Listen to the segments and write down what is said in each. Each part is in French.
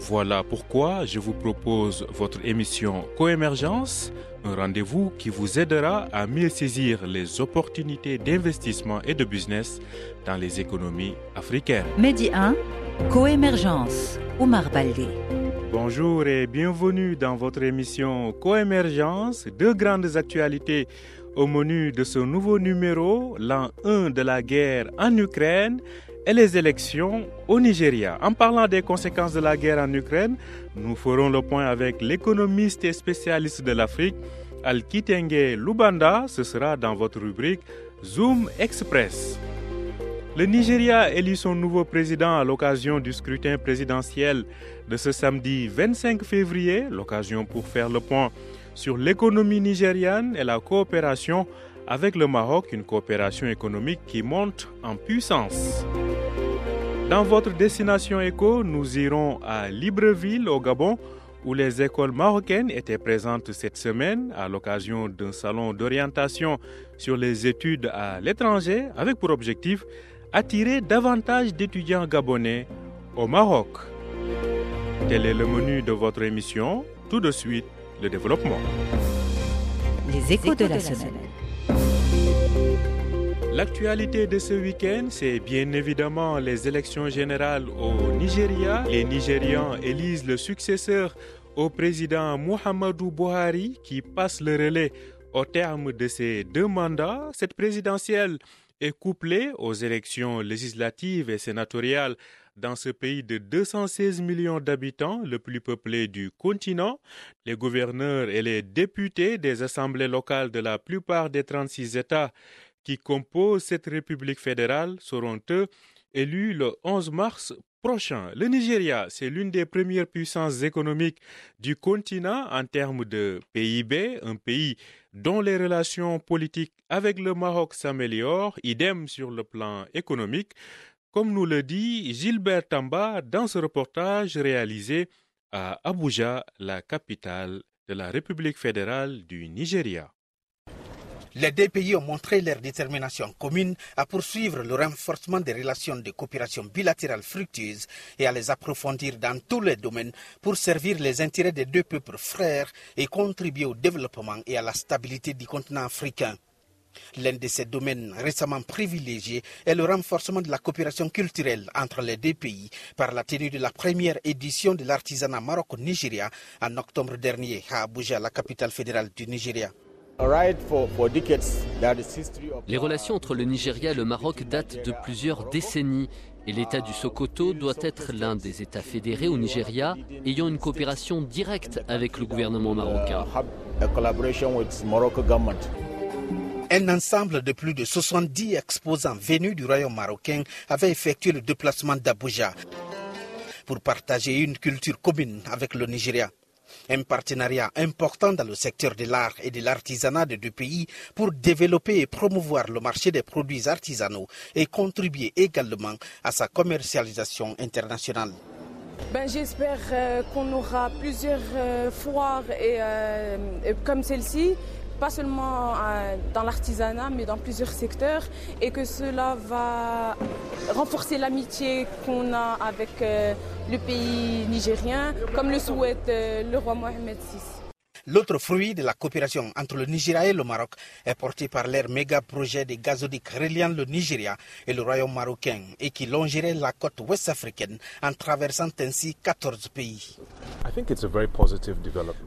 Voilà pourquoi je vous propose votre émission Coémergence, un rendez-vous qui vous aidera à mieux saisir les opportunités d'investissement et de business dans les économies africaines. Medi 1, Coémergence, Omar Baldé. Bonjour et bienvenue dans votre émission Coémergence, deux grandes actualités au menu de ce nouveau numéro, l'an 1 de la guerre en Ukraine et les élections au Nigeria. En parlant des conséquences de la guerre en Ukraine, nous ferons le point avec l'économiste et spécialiste de l'Afrique, Al-Kitenge Lubanda. Ce sera dans votre rubrique Zoom Express. Le Nigeria élit son nouveau président à l'occasion du scrutin présidentiel de ce samedi 25 février, l'occasion pour faire le point sur l'économie nigériane et la coopération avec le Maroc, une coopération économique qui monte en puissance. Dans votre destination éco, nous irons à Libreville, au Gabon, où les écoles marocaines étaient présentes cette semaine à l'occasion d'un salon d'orientation sur les études à l'étranger, avec pour objectif attirer davantage d'étudiants gabonais au Maroc. Tel est le menu de votre émission. Tout de suite, le développement. Les échos de la semaine. L'actualité de ce week-end, c'est bien évidemment les élections générales au Nigeria. Les Nigérians élisent le successeur au président Muhammadu Buhari qui passe le relais au terme de ses deux mandats. Cette présidentielle est couplée aux élections législatives et sénatoriales dans ce pays de 216 millions d'habitants, le plus peuplé du continent. Les gouverneurs et les députés des assemblées locales de la plupart des 36 États qui composent cette République fédérale seront eux élus le 11 mars prochain. Le Nigeria, c'est l'une des premières puissances économiques du continent en termes de PIB, un pays dont les relations politiques avec le Maroc s'améliorent, idem sur le plan économique, comme nous le dit Gilbert Tamba dans ce reportage réalisé à Abuja, la capitale de la République fédérale du Nigeria. Les deux pays ont montré leur détermination commune à poursuivre le renforcement des relations de coopération bilatérale fructueuses et à les approfondir dans tous les domaines pour servir les intérêts des deux peuples frères et contribuer au développement et à la stabilité du continent africain. L'un de ces domaines récemment privilégiés est le renforcement de la coopération culturelle entre les deux pays par la tenue de la première édition de l'artisanat maroco-nigéria en octobre dernier à Abuja, la capitale fédérale du Nigeria. Les relations entre le Nigeria et le Maroc datent de plusieurs décennies et l'État du Sokoto doit être l'un des États fédérés au Nigeria ayant une coopération directe avec le gouvernement marocain. Un ensemble de plus de 70 exposants venus du royaume marocain avait effectué le déplacement d'Abuja pour partager une culture commune avec le Nigeria. Un partenariat important dans le secteur de l'art et de l'artisanat des deux pays pour développer et promouvoir le marché des produits artisanaux et contribuer également à sa commercialisation internationale. Ben, J'espère euh, qu'on aura plusieurs euh, foires euh, et comme celle-ci pas seulement euh, dans l'artisanat, mais dans plusieurs secteurs, et que cela va renforcer l'amitié qu'on a avec euh, le pays nigérien, comme le souhaite euh, le roi Mohamed VI. L'autre fruit de la coopération entre le Nigeria et le Maroc est porté par leur méga projet de gazoduc reliant le Nigeria et le royaume marocain et qui longerait la côte ouest africaine en traversant ainsi 14 pays.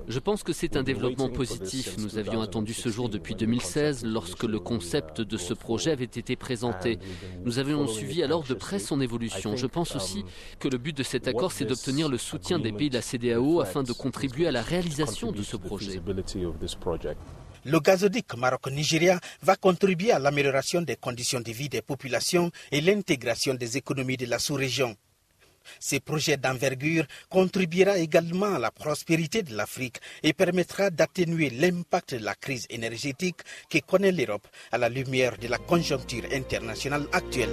Je pense que c'est un développement positif. Nous avions attendu ce jour depuis 2016 lorsque le concept de ce projet avait été présenté. Nous avions suivi alors de près son évolution. Je pense aussi que le but de cet accord, c'est d'obtenir le soutien des pays de la CDAO afin de contribuer à la réalisation de ce projet. Le gazoduc Maroc-Nigeria va contribuer à l'amélioration des conditions de vie des populations et l'intégration des économies de la sous-région. Ces projets d'envergure contribuera également à la prospérité de l'Afrique et permettra d'atténuer l'impact de la crise énergétique que connaît l'Europe à la lumière de la conjoncture internationale actuelle.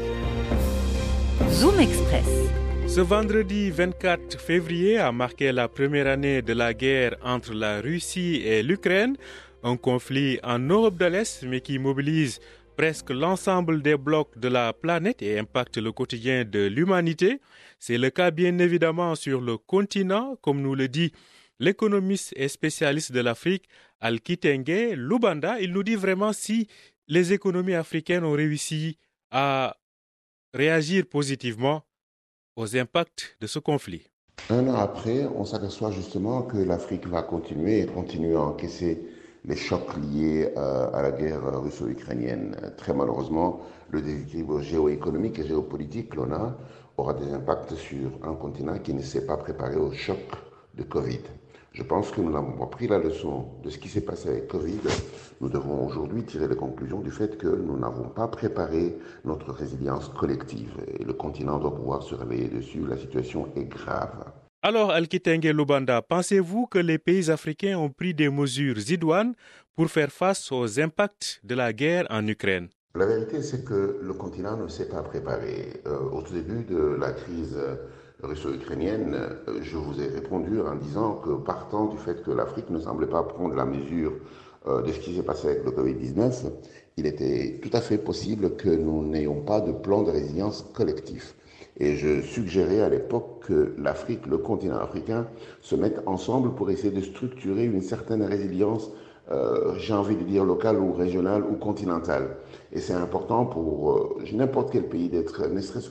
Zoom Express. Ce vendredi 24 février a marqué la première année de la guerre entre la Russie et l'Ukraine, un conflit en Europe de l'Est mais qui mobilise presque l'ensemble des blocs de la planète et impacte le quotidien de l'humanité. C'est le cas bien évidemment sur le continent, comme nous le dit l'économiste et spécialiste de l'Afrique, Al-Kitenge Lubanda. Il nous dit vraiment si les économies africaines ont réussi à réagir positivement aux impacts de ce conflit. Un an après, on s'aperçoit justement que l'Afrique va continuer et continuer à encaisser les chocs liés euh, à la guerre russo-ukrainienne. Très malheureusement, le déséquilibre géoéconomique et géopolitique que l'on a aura des impacts sur un continent qui ne s'est pas préparé au choc de Covid. Je pense que nous n'avons pas pris la leçon de ce qui s'est passé avec Covid. Nous devons aujourd'hui tirer les conclusions du fait que nous n'avons pas préparé notre résilience collective. Et le continent doit pouvoir se réveiller dessus. La situation est grave. Alors, Alkitenge Lubanda, pensez-vous que les pays africains ont pris des mesures idoines pour faire face aux impacts de la guerre en Ukraine? La vérité, c'est que le continent ne s'est pas préparé. Euh, au début de la crise russo-ukrainienne, euh, je vous ai répondu en disant que partant du fait que l'Afrique ne semblait pas prendre la mesure euh, de ce qui s'est passé avec le Covid-19, il était tout à fait possible que nous n'ayons pas de plan de résilience collectif. Et je suggérais à l'époque que l'Afrique, le continent africain, se mettent ensemble pour essayer de structurer une certaine résilience, euh, j'ai envie de dire locale ou régionale ou continentale. Et c'est important pour euh, n'importe quel pays d'être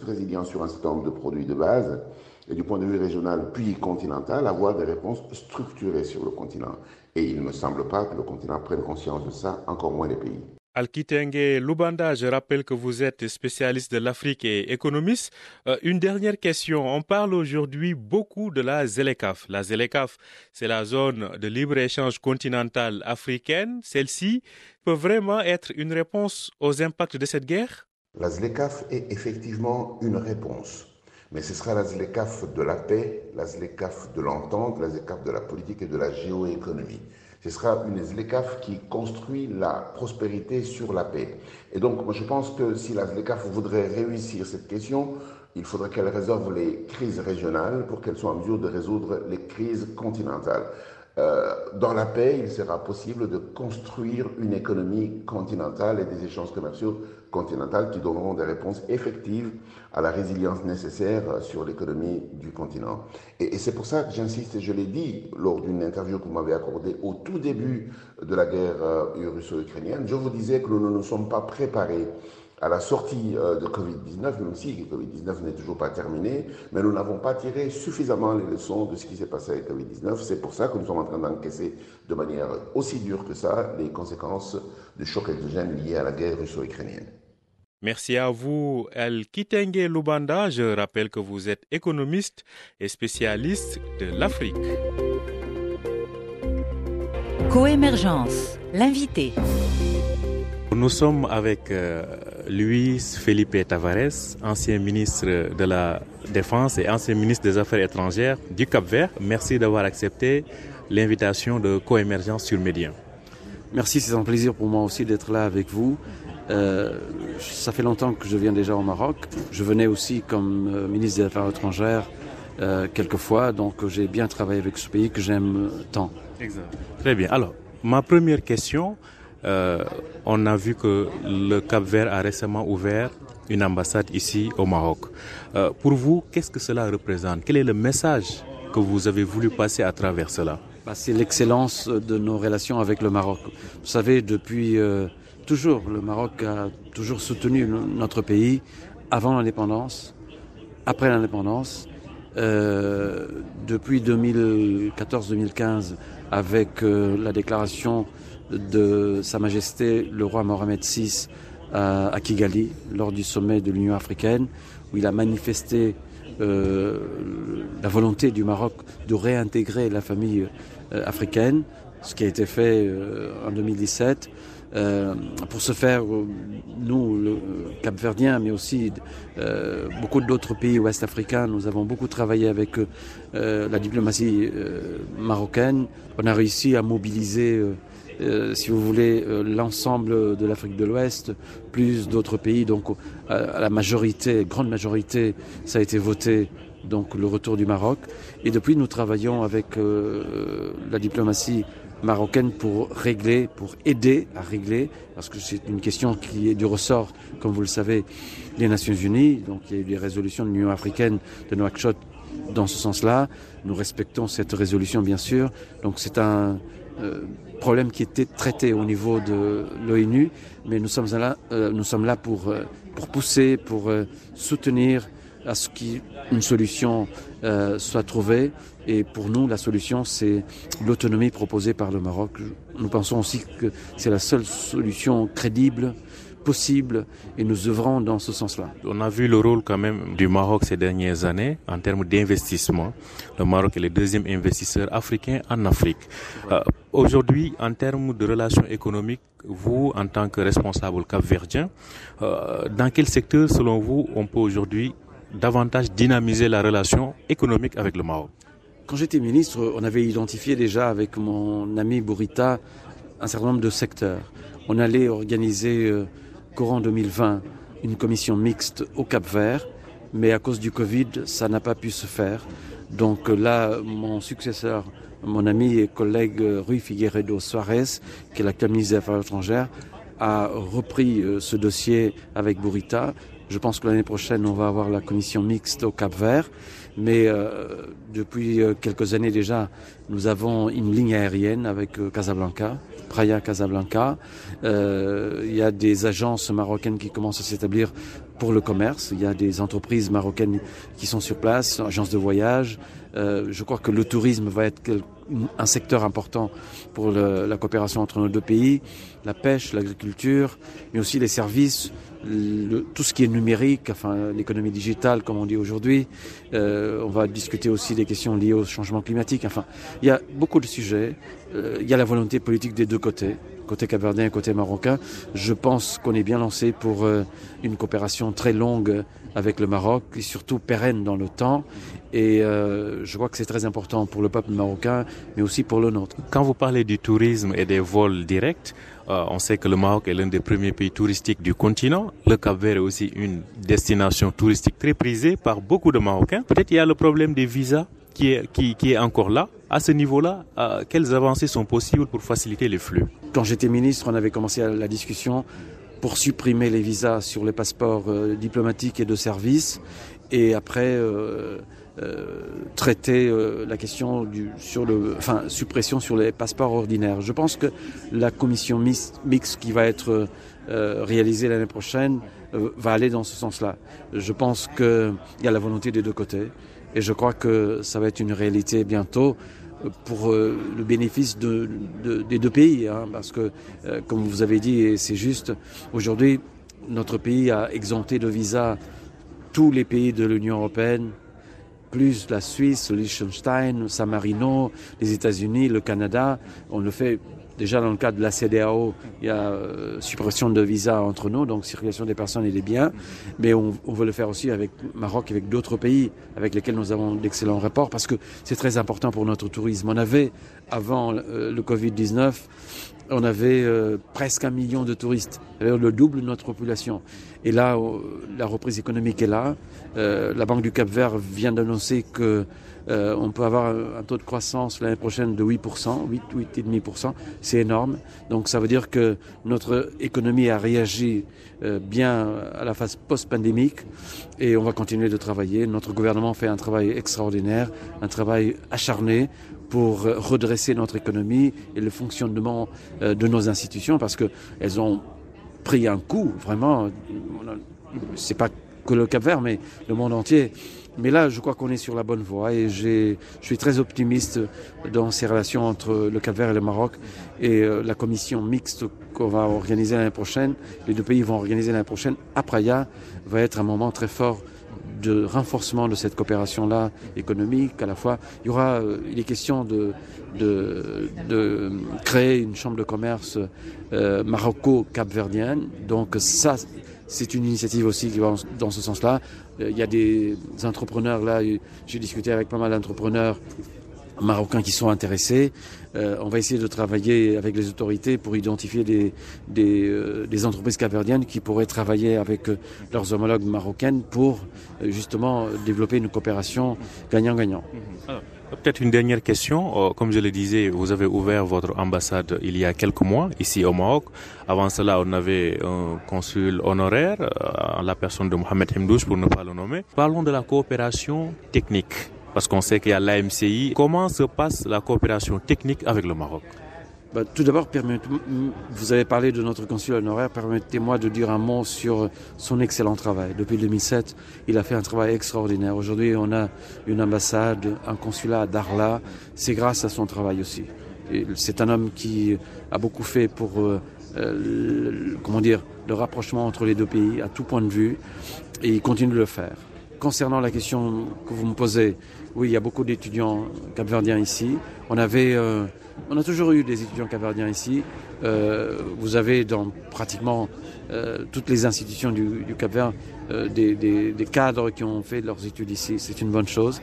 résilient sur un certain nombre de produits de base, et du point de vue régional puis continental, avoir des réponses structurées sur le continent. Et il ne me semble pas que le continent prenne conscience de ça, encore moins les pays. Alkitenge Lubanda, je rappelle que vous êtes spécialiste de l'Afrique et économiste. Euh, une dernière question. On parle aujourd'hui beaucoup de la ZLECAF. La ZLECAF, c'est la zone de libre-échange continentale africaine. Celle-ci peut vraiment être une réponse aux impacts de cette guerre? La ZLECAF est effectivement une réponse. Mais ce sera la ZLECAF de la paix, la ZLECAF de l'entente, la ZLECAF de la politique et de la géoéconomie. Ce sera une ZLECAF qui construit la prospérité sur la paix. Et donc, moi, je pense que si la ZLECAF voudrait réussir cette question, il faudrait qu'elle résolve les crises régionales pour qu'elle soit en mesure de résoudre les crises continentales. Euh, dans la paix, il sera possible de construire une économie continentale et des échanges commerciaux continentaux qui donneront des réponses effectives à la résilience nécessaire sur l'économie du continent. Et, et c'est pour ça que j'insiste, et je l'ai dit lors d'une interview que vous m'avez accordée au tout début de la guerre euh, russo-ukrainienne, je vous disais que nous ne nous sommes pas préparés à la sortie euh, de Covid-19, même si Covid-19 n'est toujours pas terminé, mais nous n'avons pas tiré suffisamment les leçons de ce qui s'est passé avec Covid-19. C'est pour ça que nous sommes en train d'encaisser de manière aussi dure que ça les conséquences du choc exogène lié à la guerre russo-ukrainienne. Merci à vous, El Kitenge Lubanda. Je rappelle que vous êtes économiste et spécialiste de l'Afrique. Coémergence, l'invité. Nous sommes avec euh, Luis Felipe Tavares, ancien ministre de la Défense et ancien ministre des Affaires étrangères du Cap-Vert. Merci d'avoir accepté l'invitation de Coémergence sur Médien. Merci, c'est un plaisir pour moi aussi d'être là avec vous. Euh, ça fait longtemps que je viens déjà au Maroc. Je venais aussi comme euh, ministre des Affaires étrangères quelquefois, donc j'ai bien travaillé avec ce pays que j'aime tant. Exact. Très bien. Alors, ma première question, euh, on a vu que le Cap Vert a récemment ouvert une ambassade ici au Maroc. Euh, pour vous, qu'est-ce que cela représente? Quel est le message que vous avez voulu passer à travers cela? Bah, C'est l'excellence de nos relations avec le Maroc. Vous savez, depuis euh, toujours, le Maroc a toujours soutenu notre pays avant l'indépendance, après l'indépendance. Depuis 2014-2015, avec la déclaration de Sa Majesté le roi Mohamed VI à, à Kigali lors du sommet de l'Union africaine, où il a manifesté euh, la volonté du Maroc de réintégrer la famille euh, africaine, ce qui a été fait euh, en 2017. Euh, pour ce faire, nous, le Cap-Verdien, mais aussi euh, beaucoup d'autres pays ouest-africains, nous avons beaucoup travaillé avec euh, la diplomatie marocaine. On a réussi à mobiliser si vous voulez, l'ensemble de l'Afrique de l'Ouest, plus d'autres pays. Donc, à la majorité, grande majorité, ça a été voté. Donc, le retour du Maroc. Et depuis, nous travaillons avec la diplomatie marocaine pour régler, pour aider à régler, parce que c'est une question qui est du ressort, comme vous le savez, des Nations Unies. Donc il y a eu des résolutions de l'Union africaine de Nouakchott dans ce sens-là. Nous respectons cette résolution, bien sûr. Donc c'est un euh, problème qui était traité au niveau de l'ONU, mais nous sommes là, euh, nous sommes là pour, euh, pour pousser, pour soutenir à ce qu'une solution soit trouvée et pour nous, la solution, c'est l'autonomie proposée par le Maroc. Nous pensons aussi que c'est la seule solution crédible possible et nous œuvrons dans ce sens-là. On a vu le rôle quand même du Maroc ces dernières années en termes d'investissement. Le Maroc est le deuxième investisseur africain en Afrique. Euh, aujourd'hui, en termes de relations économiques, vous, en tant que responsable capverdien, euh, dans quel secteur, selon vous, on peut aujourd'hui davantage dynamiser la relation économique avec le Maroc? Quand j'étais ministre, on avait identifié déjà avec mon ami Bourita un certain nombre de secteurs. On allait organiser euh, courant 2020 une commission mixte au Cap Vert, mais à cause du Covid, ça n'a pas pu se faire. Donc euh, là, mon successeur, mon ami et collègue euh, Rui Figueredo Suarez, qui est l'actuel ministre des Affaires étrangères, a repris ce dossier avec Bourita. Je pense que l'année prochaine, on va avoir la commission mixte au Cap Vert. Mais euh, depuis euh, quelques années déjà, nous avons une ligne aérienne avec euh, Casablanca, Praia Casablanca. il y a des agences marocaines qui commencent à s'établir pour le commerce. Il y a des entreprises marocaines qui sont sur place, agences de voyage. Je crois que le tourisme va être un secteur important pour la coopération entre nos deux pays. La pêche, l'agriculture, mais aussi les services tout ce qui est numérique, enfin l'économie digitale comme on dit aujourd'hui. Euh, on va discuter aussi des questions liées au changement climatique. Enfin, il y a beaucoup de sujets. Euh, il y a la volonté politique des deux côtés, côté capverdien et côté marocain. Je pense qu'on est bien lancé pour euh, une coopération très longue avec le Maroc et surtout pérenne dans le temps. Et je crois que c'est très important pour le peuple marocain, mais aussi pour le nôtre. Quand vous parlez du tourisme et des vols directs, euh, on sait que le Maroc est l'un des premiers pays touristiques du continent. Le Cap-Vert est aussi une destination touristique très prisée par beaucoup de Marocains. Peut-être il y a le problème des visas qui est, encore là. À ce niveau-là, euh, quelles avancées sont possibles pour faciliter les flux? Quand j'étais ministre, on avait commencé la discussion pour supprimer les visas sur les passeports euh, diplomatiques et de service. Et après, euh, traiter la question du, sur le, enfin, suppression sur les passeports ordinaires. Je pense que la commission mixte qui va être réalisée l'année prochaine va aller dans ce sens-là. Je pense qu'il y a la volonté des deux côtés et je crois que ça va être une réalité bientôt pour le bénéfice de, de, des deux pays, hein, parce que, comme vous avez dit, et c'est juste, aujourd'hui, notre pays a exempté de visa tous les pays de l'Union européenne, plus la Suisse, le Liechtenstein, San Marino, les États-Unis, le Canada. On le fait déjà dans le cadre de la CDAO, il y a euh, suppression de visa entre nous, donc circulation des personnes et des biens. Mais on, veut le faire aussi avec Maroc, avec d'autres pays avec lesquels nous avons d'excellents rapports, parce que c'est très important pour notre tourisme. On avait, avant euh, le Covid-19, on avait euh, presque un million de touristes, le double de notre population. Et là, la reprise économique est là. Euh, la Banque du Cap Vert vient d'annoncer que euh, on peut avoir un, taux de croissance l'année prochaine de 8%, 8, 8,5%. C'est énorme. Donc ça veut dire que notre économie a réagi bien à la phase post-pandémique et on va continuer de travailler. Notre gouvernement fait un travail extraordinaire, un travail acharné pour redresser notre économie et le fonctionnement euh, de nos institutions parce qu'elles ont pris un coup, vraiment. C'est pas que le Cap Vert, mais le monde entier. Mais là, je crois qu'on est sur la bonne voie et je suis très optimiste dans ces relations entre le Cap Vert et le Maroc et euh, la commission mixte qu'on va organiser l'année prochaine. Les deux pays vont organiser l'année prochaine à Praia va être un moment très fort de renforcement de cette coopération-là économique. À la fois, il y aura, il est question de, de, de créer une chambre de commerce maroco-capverdienne. Donc ça, c'est une initiative aussi qui va dans ce sens-là. Il y a des entrepreneurs là, j'ai discuté avec pas mal d'entrepreneurs marocains qui sont intéressés. Euh, on va essayer de travailler avec les autorités pour identifier des, des, euh, des entreprises capverdiennes qui pourraient travailler avec euh, leurs homologues marocaines pour justement développer une coopération gagnant-gagnant. Mhm. Peut-être une dernière question. Comme je le disais, vous avez ouvert votre ambassade il y a quelques mois ici au Maroc. Avant cela, on avait un consul honoraire, la personne de Mohamed Himdouche pour ne pas le nommer. Parlons de la coopération technique parce qu'on sait qu'il y a l'AMCI. Comment se passe la coopération technique avec le Maroc? Bah, tout d'abord, vous avez parlé de notre consul honoraire. Permettez-moi de dire un mot sur son excellent travail. Depuis 2007, il a fait un travail extraordinaire. Aujourd'hui, on a une ambassade, un consulat à Darla. C'est grâce à son travail aussi. C'est un homme qui a beaucoup fait pour, euh, euh, comment dire, le rapprochement entre les deux pays à tout point de vue, et il continue de le faire. Concernant la question que vous me posez, oui, il y a beaucoup d'étudiants capverdiens ici. On avait, euh, on a toujours eu des étudiants capverdiens ici. Euh, vous avez dans pratiquement euh, toutes les institutions du, Cap-Vert des, cadres qui ont fait leurs études ici. C'est une bonne chose.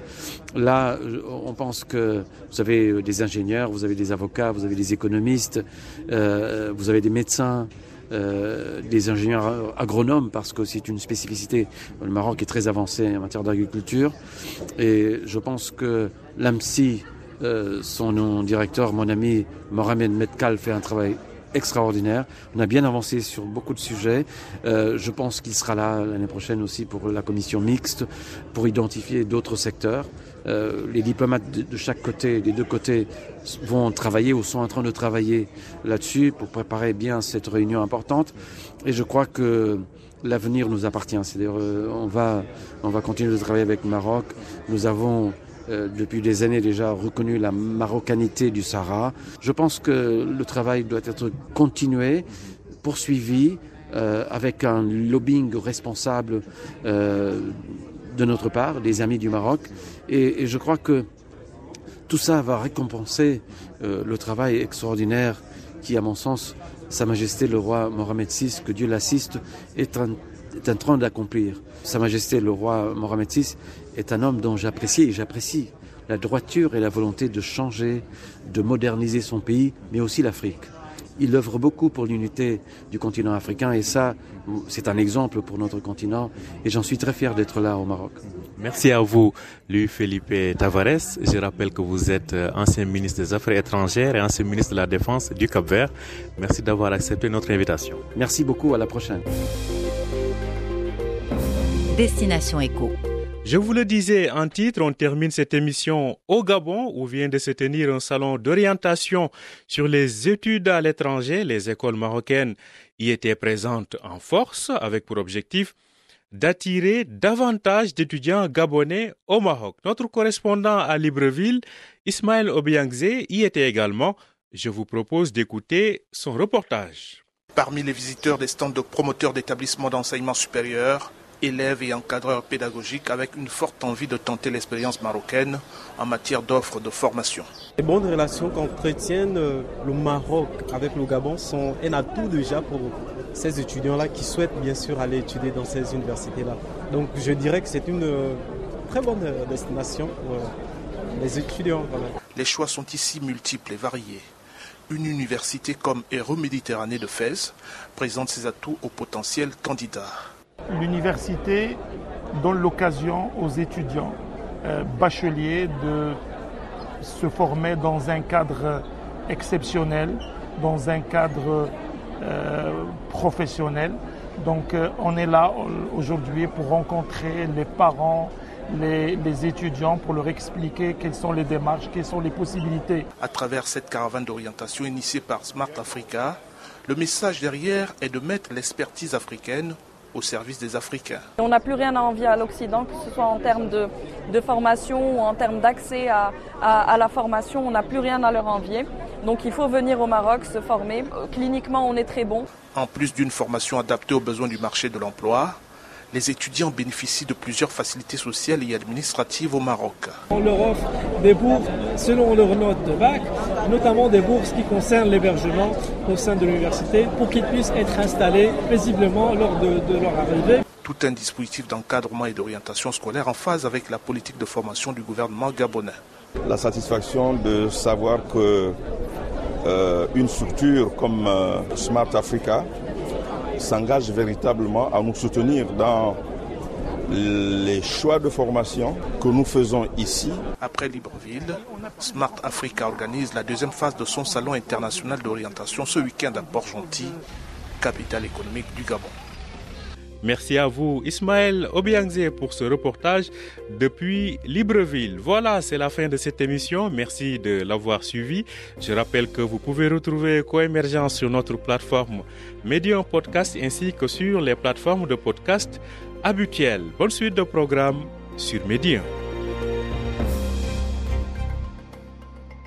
Là, on pense que vous avez des ingénieurs, vous avez des avocats, vous avez des économistes, vous avez des médecins. Euh, des ingénieurs agronomes parce que c'est une spécificité. Le Maroc est très avancé en matière d'agriculture et je pense que l'AMSI, euh, son directeur, mon ami Mohamed Medkal, fait un travail extraordinaire. On a bien avancé sur beaucoup de sujets. Euh, je pense qu'il sera là l'année prochaine aussi pour la commission mixte, pour identifier d'autres secteurs. Euh, les diplomates de, chaque côté, des deux côtés, vont travailler ou sont en train de travailler là-dessus pour préparer bien cette réunion importante. Et je crois que l'avenir nous appartient. C'est-à-dire, euh, on va, on va continuer de travailler avec le Maroc. Nous avons euh, depuis des années déjà reconnu la marocanité du Sahara. Je pense que le travail doit être continué, poursuivi, avec un lobbying responsable de notre part, des amis du Maroc. Et, je crois que tout ça va récompenser euh, le travail extraordinaire qui, à mon sens, Sa Majesté le roi Mohamed VI, que Dieu l'assiste, est en, est en train d'accomplir. Sa Majesté le roi Mohamed VI est un homme dont j'apprécie et j'apprécie la droiture et la volonté de changer, de moderniser son pays, mais aussi l'Afrique. Il œuvre beaucoup pour l'unité du continent africain et ça, c'est un exemple pour notre continent et j'en suis très fier d'être là au Maroc. Merci à vous, Louis Felipe Tavares. Je rappelle que vous êtes euh, ancien ministre des Affaires étrangères et ancien ministre de la Défense du Cap-Vert. Merci d'avoir accepté notre invitation. Merci beaucoup, à la prochaine. Destination Éco. Je vous le disais en titre, on termine cette émission au Gabon où vient de se tenir un salon d'orientation sur les études à l'étranger. Les écoles marocaines y étaient présentes en force avec pour objectif d'attirer davantage d'étudiants gabonais au Maroc. Notre correspondant à Libreville, Ismaël Obiangze, y était également. Je vous propose d'écouter son reportage. Parmi les visiteurs des stands de promoteurs d'établissements d'enseignement supérieur, élèves et encadreurs pédagogiques avec une forte envie de tenter l'expérience marocaine en matière d'offres de formation. Les bonnes relations qu'entretiennent le Maroc avec le Gabon sont un atout déjà pour ces étudiants-là qui souhaitent bien sûr aller étudier dans ces universités-là. Donc je dirais que c'est une très bonne destination pour les étudiants. Les choix sont ici multiples et variés. Une université comme Méditerranée de Fès présente ses atouts aux potentiels candidats. L'université donne l'occasion aux étudiants euh, bacheliers de se former dans un cadre exceptionnel, dans un cadre euh, professionnel. Donc euh, on est là aujourd'hui pour rencontrer les parents, les, les, étudiants pour leur expliquer quelles sont les démarches, quelles sont les possibilités. À travers cette caravane d'orientation initiée par Smart Africa, le message derrière est de mettre l'expertise africaine au service des Africains. On n'a plus rien à envier à l'Occident, que ce soit en termes de, de formation ou en termes d'accès à, à, à, la formation, on n'a plus rien à leur envier. Donc il faut venir au Maroc se former. Cliniquement, on est très bon. En plus d'une formation adaptée aux besoins du marché de l'emploi, Les étudiants bénéficient de plusieurs facilités sociales et administratives au Maroc. On leur offre des bourses selon leur note de bac, notamment des bourses qui concernent l'hébergement au sein de l'université pour qu'ils puissent être installés paisiblement lors de, de leur arrivée tout un dispositif d'encadrement et d'orientation scolaire en phase avec la politique de formation du gouvernement gabonais. La satisfaction de savoir que euh, une structure comme euh, Smart Africa s'engage véritablement à nous soutenir dans les choix de formation que nous faisons ici. Après Libreville, Smart Africa organise la deuxième phase de son salon international d'orientation ce week-end à Port-Gentil, capitale économique du Gabon. Merci à vous, Ismaël Obiangze, pour ce reportage depuis Libreville. Voilà, c'est la fin de cette émission. Merci de l'avoir suivi. Je rappelle que vous pouvez retrouver Coémergence sur notre plateforme Medium Podcast ainsi que sur les plateformes de podcast habituelles. Bonne suite de programme sur Medium.